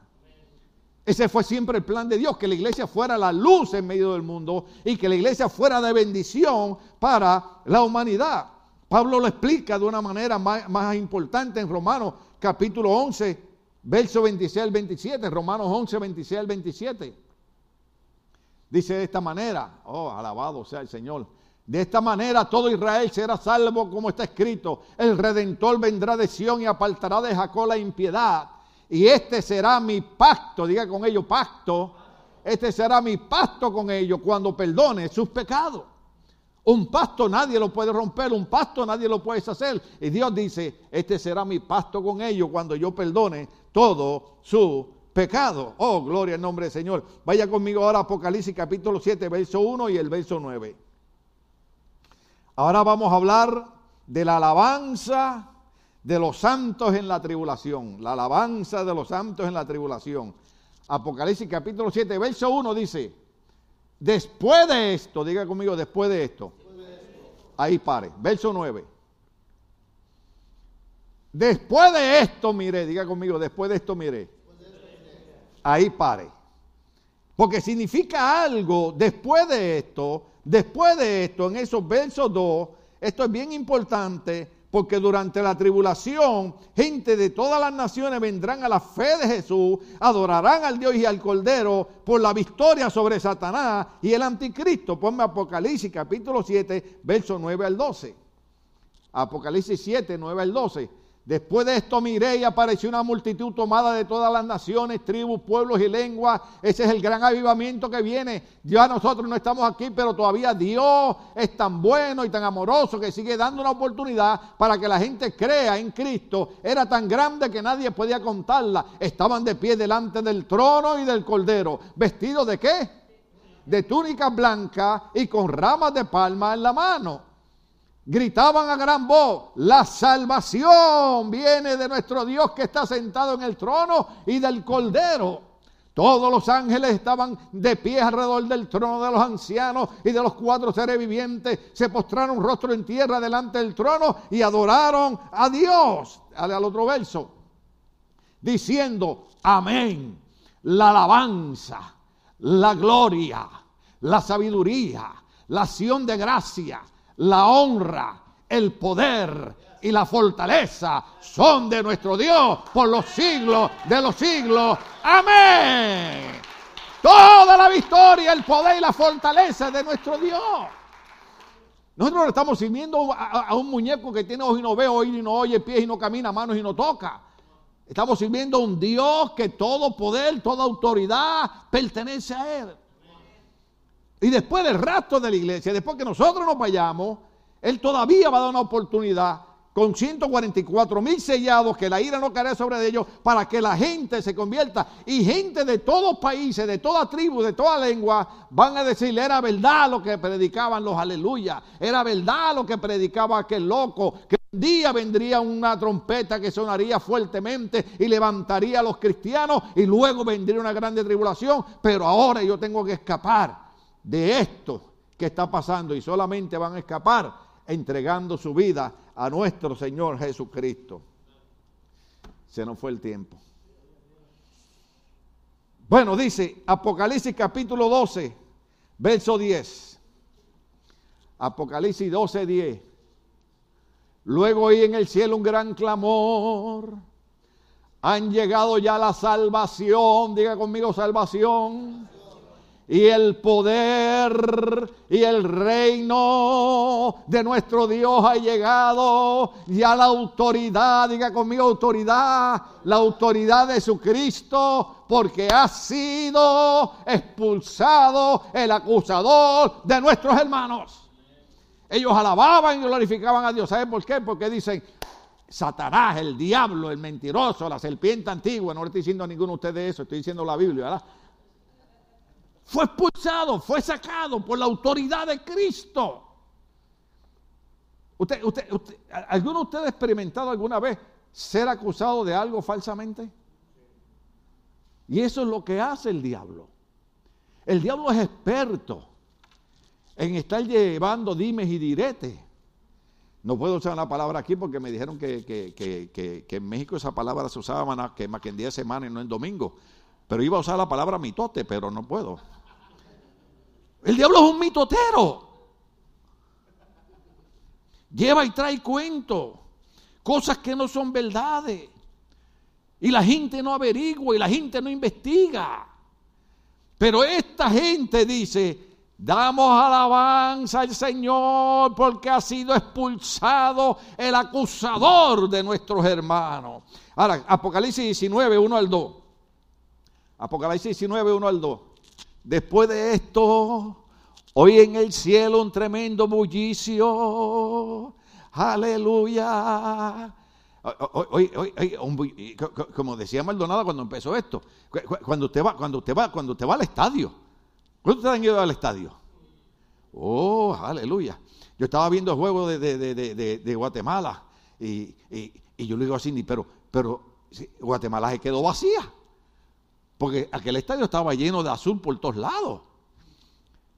Ese fue siempre el plan de Dios, que la iglesia fuera la luz en medio del mundo y que la iglesia fuera de bendición para la humanidad. Pablo lo explica de una manera más, importante en Romanos capítulo 11, verso 26 al 27, Romanos 11, 26 al 27. Dice de esta manera, oh, alabado sea el Señor. De esta manera todo Israel será salvo como está escrito. El redentor vendrá de Sión y apartará de Jacob la impiedad. Y este será mi pacto, diga con ellos pacto. Este será mi pacto con ellos cuando perdone sus pecados. Un pacto nadie lo puede romper, un pacto nadie lo puede hacer. Y Dios dice, este será mi pacto con ellos cuando yo perdone todo su pecado. Oh, gloria al nombre del Señor. Vaya conmigo ahora a Apocalipsis capítulo 7, verso 1 y el verso 9. Ahora vamos a hablar de la alabanza de los santos en la tribulación. La alabanza de los santos en la tribulación. Apocalipsis capítulo 7, verso 1 dice, después de esto, diga conmigo, después de esto. Ahí pare. Verso 9. Después de esto miré, diga conmigo, después de esto miré. Ahí pare. Porque significa algo, después de esto, Después de esto, en esos versos 2, esto es bien importante porque durante la tribulación, gente de todas las naciones vendrán a la fe de Jesús, adorarán al Dios y al Cordero por la victoria sobre Satanás y el anticristo. Ponme Apocalipsis capítulo 7, versos 9 al 12. Apocalipsis 7, 9 al 12. Después de esto miré y apareció una multitud tomada de todas las naciones, tribus, pueblos y lenguas. Ese es el gran avivamiento que viene. Ya nosotros no estamos aquí, pero todavía Dios es tan bueno y tan amoroso que sigue dando una oportunidad para que la gente crea en Cristo. Era tan grande que nadie podía contarla. Estaban de pie delante del trono y del cordero. ¿Vestidos de qué? De túnicas blancas y con ramas de palma en la mano gritaban a gran voz, la salvación viene de nuestro Dios que está sentado en el trono y del cordero. Todos los ángeles estaban de pie alrededor del trono de los ancianos y de los cuatro seres vivientes. Se postraron rostro en tierra delante del trono y adoraron a Dios. Al, al otro verso. Diciendo, amén. La alabanza, la gloria, la sabiduría, la acción de gracia, la honra, el poder y la fortaleza son de nuestro Dios por los siglos de los siglos. Amén. Toda la victoria, el poder y la fortaleza de nuestro Dios. Nosotros estamos sirviendo a, un muñeco que tiene ojos y no ve, oír y no oye, pies y no camina, manos y no toca. Estamos sirviendo a un Dios que todo poder, toda autoridad pertenece a Él. Y después del rastro de la iglesia, después que nosotros nos vayamos, Él todavía va a dar una oportunidad con 144 mil sellados, que la ira no caerá sobre ellos, para que la gente se convierta. Y gente de todos países, de toda tribu, de toda lengua, van a decirle, era verdad lo que predicaban los aleluya, era verdad lo que predicaba aquel loco, que un día vendría una trompeta que sonaría fuertemente y levantaría a los cristianos y luego vendría una grande tribulación, pero ahora yo tengo que escapar de esto que está pasando y solamente van a escapar entregando su vida a nuestro Señor Jesucristo. Se nos fue el tiempo. Bueno, dice Apocalipsis capítulo 12, verso 10. Apocalipsis 12, 10. Luego oí en el cielo un gran clamor. Han llegado ya la salvación. Diga conmigo salvación y el poder y el reino de nuestro Dios ha llegado. Ya la autoridad, diga conmigo autoridad, la autoridad de Jesucristo, porque ha sido expulsado el acusador de nuestros hermanos. Ellos alababan y glorificaban a Dios. ¿Saben por qué? Porque dicen, Satanás, el diablo, el mentiroso, la serpiente antigua. No le estoy diciendo a ninguno de ustedes eso, estoy diciendo la Biblia, ¿verdad? Fue expulsado, fue sacado por la autoridad de Cristo. Usted, usted, ¿Alguno de ustedes ha experimentado alguna vez ser acusado de algo falsamente? Y eso es lo que hace el diablo. El diablo es experto en estar llevando dimes y diretes. No puedo usar la palabra aquí porque me dijeron que, en México esa palabra se usaba que, más que en día de semana y no en domingo. Pero iba a usar la palabra mitote, pero no puedo. El diablo es un mitotero. Lleva y trae cuentos, cosas que no son verdades. Y la gente no averigua y la gente no investiga. Pero esta gente dice, damos alabanza al Señor porque ha sido expulsado el acusador de nuestros hermanos. Ahora, Apocalipsis 19, 1 al 2. Apocalipsis 19, 1 al 2. Después de esto, hoy en el cielo un tremendo bullicio. Aleluya. como decía Maldonado cuando empezó esto, cuando usted va, cuando usted va, cuando usted va al estadio, ¿cuándo ustedes han ido al estadio? Oh, aleluya. Yo estaba viendo el juego de, Guatemala y, yo le digo a Cindy, pero, pero Guatemala se quedó vacía. Porque aquel estadio estaba lleno de azul por todos lados.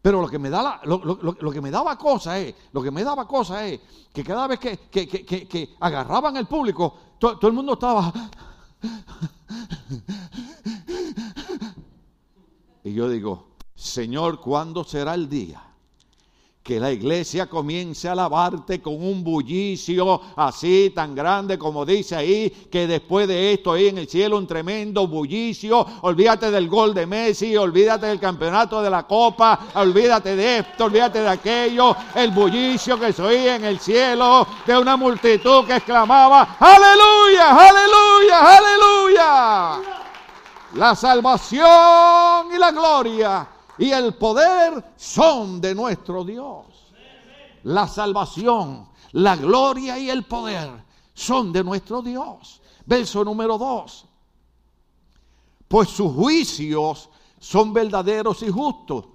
Pero lo que me, da lo, que me daba cosa es, lo que me daba cosa es que cada vez que, agarraban el público, todo el mundo estaba. y yo digo, Señor, ¿cuándo será el día? Que la iglesia comience a alabarte con un bullicio así tan grande como dice ahí, que después de esto ahí en el cielo un tremendo bullicio, olvídate del gol de Messi, olvídate del campeonato de la copa, olvídate de esto, olvídate de aquello, el bullicio que se oía en el cielo de una multitud que exclamaba, aleluya, aleluya, aleluya. La salvación y la gloria y el poder son de nuestro Dios. La salvación, la gloria y el poder son de nuestro Dios. Verso número 2. Pues sus juicios son verdaderos y justos.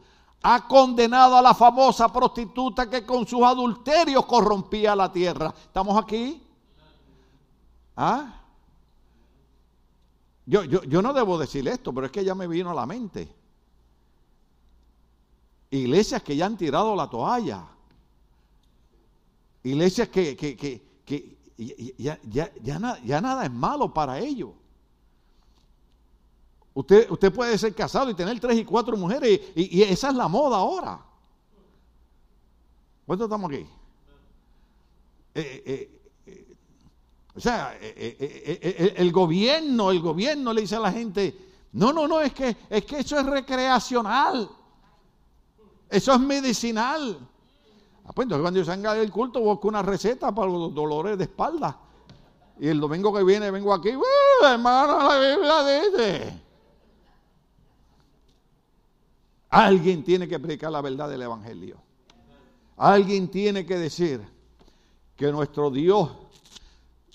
Ha condenado a la famosa prostituta que con sus adulterios corrompía la tierra. ¿Estamos aquí? ¿Ah? Yo, yo, yo no debo decir esto, pero es que ya me vino a la mente. Iglesias que ya han tirado la toalla. Iglesias que, ya, ya, nada es malo para ellos. Usted, usted puede ser casado y tener tres y cuatro mujeres y, esa es la moda ahora. ¿Cuántos estamos aquí? Eh, eh, eh, O sea, el gobierno, el gobierno le dice a la gente, no, no, no, es que, es que eso es recreacional. Eso es medicinal. Ah, pues entonces cuando yo salga del culto busco una receta para los dolores de espalda. Y el domingo que viene vengo aquí, hermano, la Biblia dice. Alguien tiene que predicar la verdad del Evangelio. Alguien tiene que decir que nuestro Dios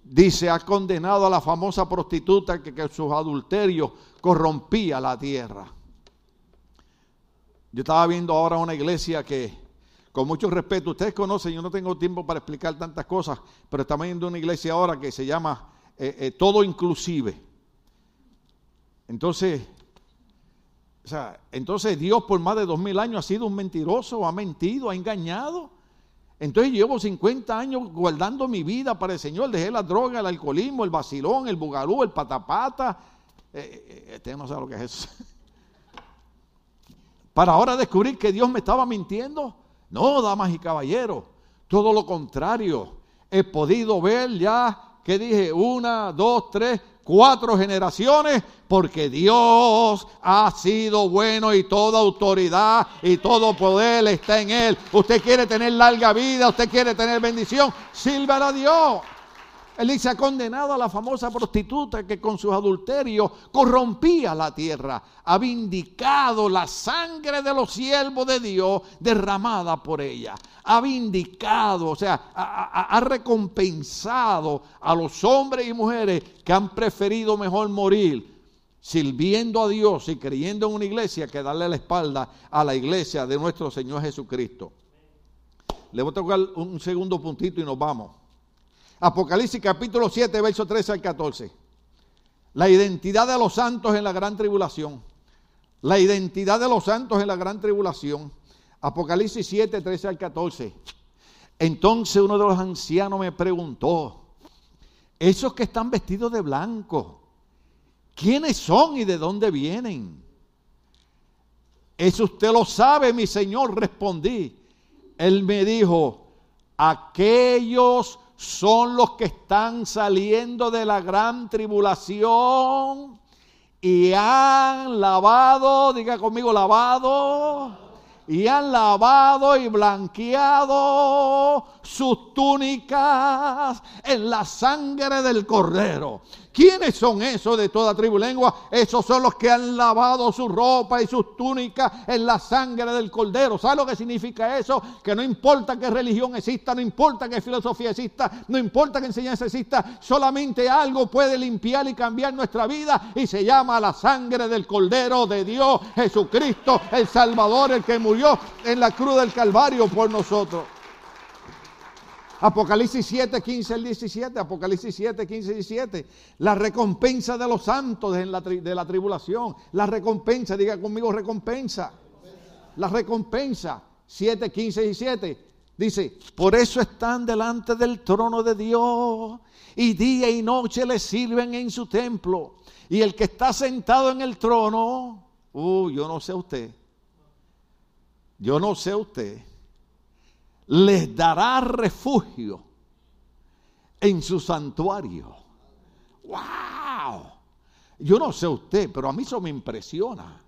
dice, ha condenado a la famosa prostituta que, que sus adulterios corrompía la tierra. Yo estaba viendo ahora una iglesia que, con mucho respeto, ustedes conocen, yo no tengo tiempo para explicar tantas cosas, pero estamos viendo una iglesia ahora que se llama eh, eh, Todo Inclusive. Entonces, o sea, entonces Dios por más de dos mil años ha sido un mentiroso, ha mentido, ha engañado. Entonces llevo 50 años guardando mi vida para el Señor. Dejé la droga, el alcoholismo, el vacilón, el bugalú, el patapata, eh, eh no sabe lo que es eso. Para ahora descubrir que Dios me estaba mintiendo. No, damas y caballeros, todo lo contrario. He podido ver ya, que dije, una, dos, tres, cuatro generaciones, porque Dios ha sido bueno y toda autoridad y todo poder está en Él. Usted quiere tener larga vida, usted quiere tener bendición, sírvela a Dios. Ha condenado a la famosa prostituta que con sus adulterios corrompía la tierra. Ha vindicado la sangre de los siervos de Dios derramada por ella. Ha vindicado, o sea, ha, recompensado a los hombres y mujeres que han preferido mejor morir sirviendo a Dios y creyendo en una iglesia que darle la espalda a la iglesia de nuestro Señor Jesucristo. Le voy a tocar un segundo puntito y nos vamos. Apocalipsis capítulo 7, verso 13 al 14. La identidad de los santos en la gran tribulación. La identidad de los santos en la gran tribulación. Apocalipsis 7, 13 al 14. Entonces uno de los ancianos me preguntó, esos que están vestidos de blanco, ¿quiénes son y de dónde vienen? Eso usted lo sabe, mi Señor, respondí. Él me dijo, aquellos son los que están saliendo de la gran tribulación y han lavado, diga conmigo, lavado, y han lavado y blanqueado sus túnicas en la sangre del cordero. ¿Quiénes son esos de toda tribu lengua? Esos son los que han lavado su ropa y sus túnicas en la sangre del cordero. ¿Sabe lo que significa eso? Que no importa qué religión exista, no importa qué filosofía exista, no importa qué enseñanza exista, solamente algo puede limpiar y cambiar nuestra vida y se llama la sangre del cordero de Dios, Jesucristo, el Salvador, el que murió en la cruz del Calvario por nosotros. Apocalipsis 7, 15 al 17. Apocalipsis 7, 15 y 17. La recompensa de los santos de la, de la tribulación. La recompensa, diga conmigo recompensa. La recompensa. 7, 15 y 17. Dice, por eso están delante del trono de Dios y día y noche le sirven en su templo. Y el que está sentado en el trono, uh, yo no sé usted, yo no sé usted, les dará refugio en su santuario. ¡Wow! Yo no sé usted, pero a mí eso me impresiona.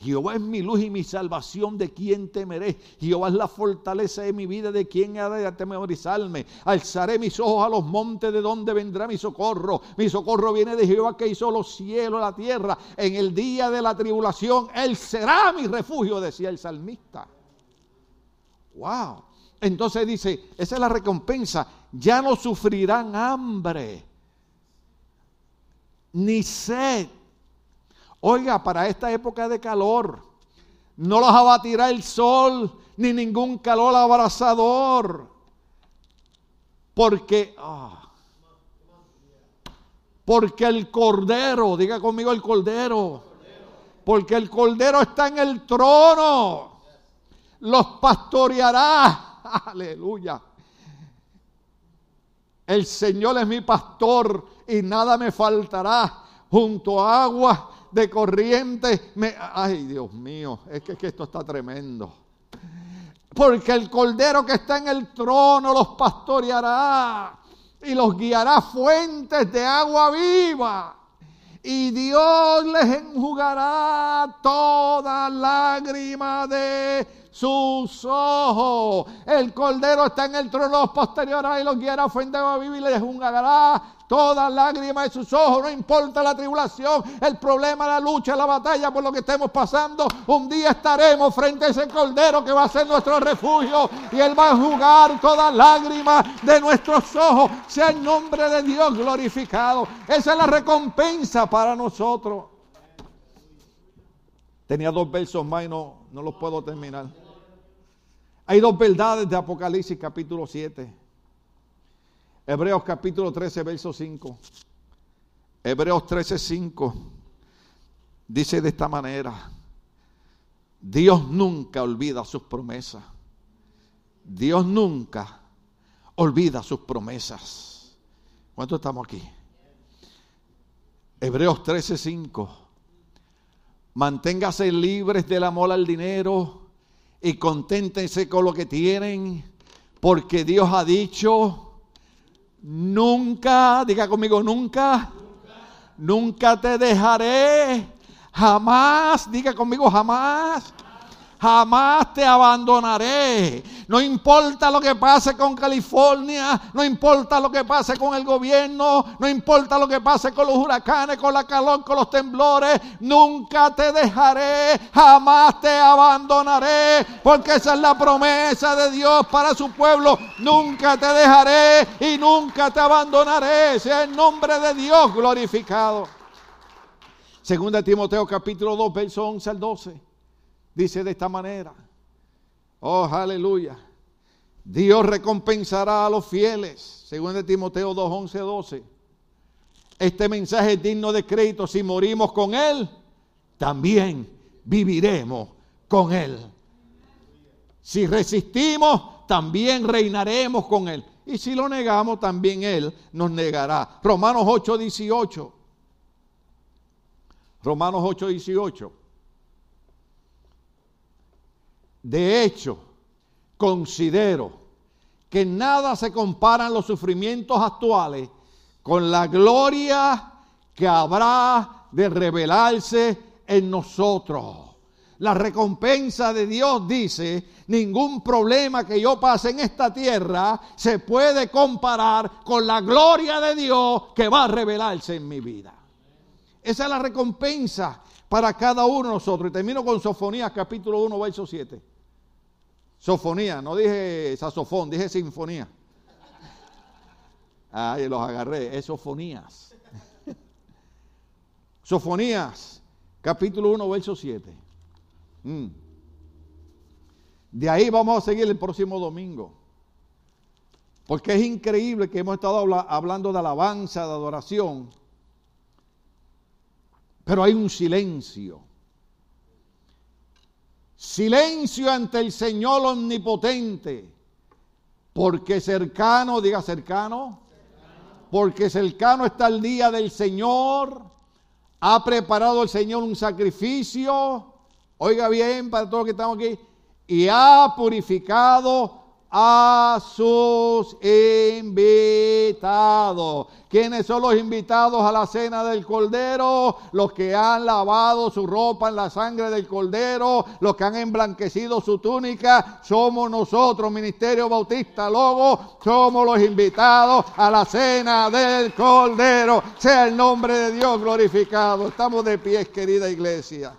Jehová es mi luz y mi salvación, ¿de quién temeré? Jehová es la fortaleza de mi vida, ¿de quién ha de atemorizarme? Alzaré mis ojos a los montes, ¿de dónde vendrá mi socorro? Mi socorro viene de Jehová que hizo los cielos, la tierra. En el día de la tribulación, Él será mi refugio, decía el salmista. Wow. Entonces dice, esa es la recompensa. Ya no sufrirán hambre ni sed. Oiga, para esta época de calor, no los abatirá el sol ni ningún calor abrasador. Porque, ah, porque el cordero, diga conmigo el cordero, porque el cordero está en el trono los pastoreará. Aleluya. El Señor es mi pastor y nada me faltará. Junto a agua de corriente. Ay, Dios mío, es que, es que esto está tremendo. Porque el cordero que está en el trono los pastoreará y los guiará fuentes de agua viva. Y Dios les enjugará toda lágrima de sus ojos. El cordero está en el trono posterior y los guiará a fuente de agua viva y les enjugará toda lágrima de sus ojos, no importa la tribulación, el problema, la lucha, la batalla por lo que estemos pasando, un día estaremos frente a ese cordero que va a ser nuestro refugio y él va a jugar toda lágrima de nuestros ojos, sea el nombre de Dios glorificado. Esa es la recompensa para nosotros. Tenía dos versos más y no, no los puedo terminar. Hay dos verdades de Apocalipsis capítulo 7. Hebreos capítulo 13, verso 5. Hebreos 13, 5. Dice de esta manera. Dios nunca olvida sus promesas. Dios nunca olvida sus promesas. ¿Cuánto estamos aquí? Hebreos 13, 5. Manténgase libres del amor al dinero y conténtense con lo que tienen, porque Dios ha dicho Nunca, diga conmigo, nunca, nunca te dejaré. Jamás, diga conmigo, jamás jamás te abandonaré. No importa lo que pase con California, no importa lo que pase con el gobierno, no importa lo que pase con los huracanes, con la calor, con los temblores, nunca te dejaré, jamás te abandonaré, porque esa es la promesa de Dios para su pueblo. Nunca te dejaré y nunca te abandonaré. Sea el nombre de Dios glorificado. Segunda Timoteo capítulo 2, verso 11 al 12. Dice de esta manera, oh aleluya, Dios recompensará a los fieles, según de Timoteo 2, 11, 12. Este mensaje es digno de crédito, si morimos con Él, también viviremos con Él. Si resistimos, también reinaremos con Él. Y si lo negamos, también Él nos negará. Romanos 8, 18. Romanos 8, 18. De hecho, considero que nada se comparan los sufrimientos actuales con la gloria que habrá de revelarse en nosotros. La recompensa de Dios dice, ningún problema que yo pase en esta tierra se puede comparar con la gloria de Dios que va a revelarse en mi vida. Esa es la recompensa para cada uno de nosotros. Y termino con Sofonías capítulo 1, verso 7. Sofonía, no dije saxofón, dije sinfonía. Ay, los agarré, es sofonías. Sofonías, capítulo 1, verso 7. Mm. De ahí vamos a seguir el próximo domingo. Porque es increíble que hemos estado hablando de alabanza, de adoración, pero hay un silencio. Silencio ante el Señor omnipotente, porque cercano, diga cercano, porque cercano está el día del Señor, ha preparado el Señor un sacrificio, oiga bien para todos los que estamos aquí, y ha purificado a sus invitados. ¿Quiénes son los invitados a la cena del Cordero? Los que han lavado su ropa en la sangre del Cordero, los que han emblanquecido su túnica, somos nosotros, Ministerio Bautista Lobo, somos los invitados a la cena del Cordero. Sea el nombre de Dios glorificado. Estamos de pie, querida iglesia.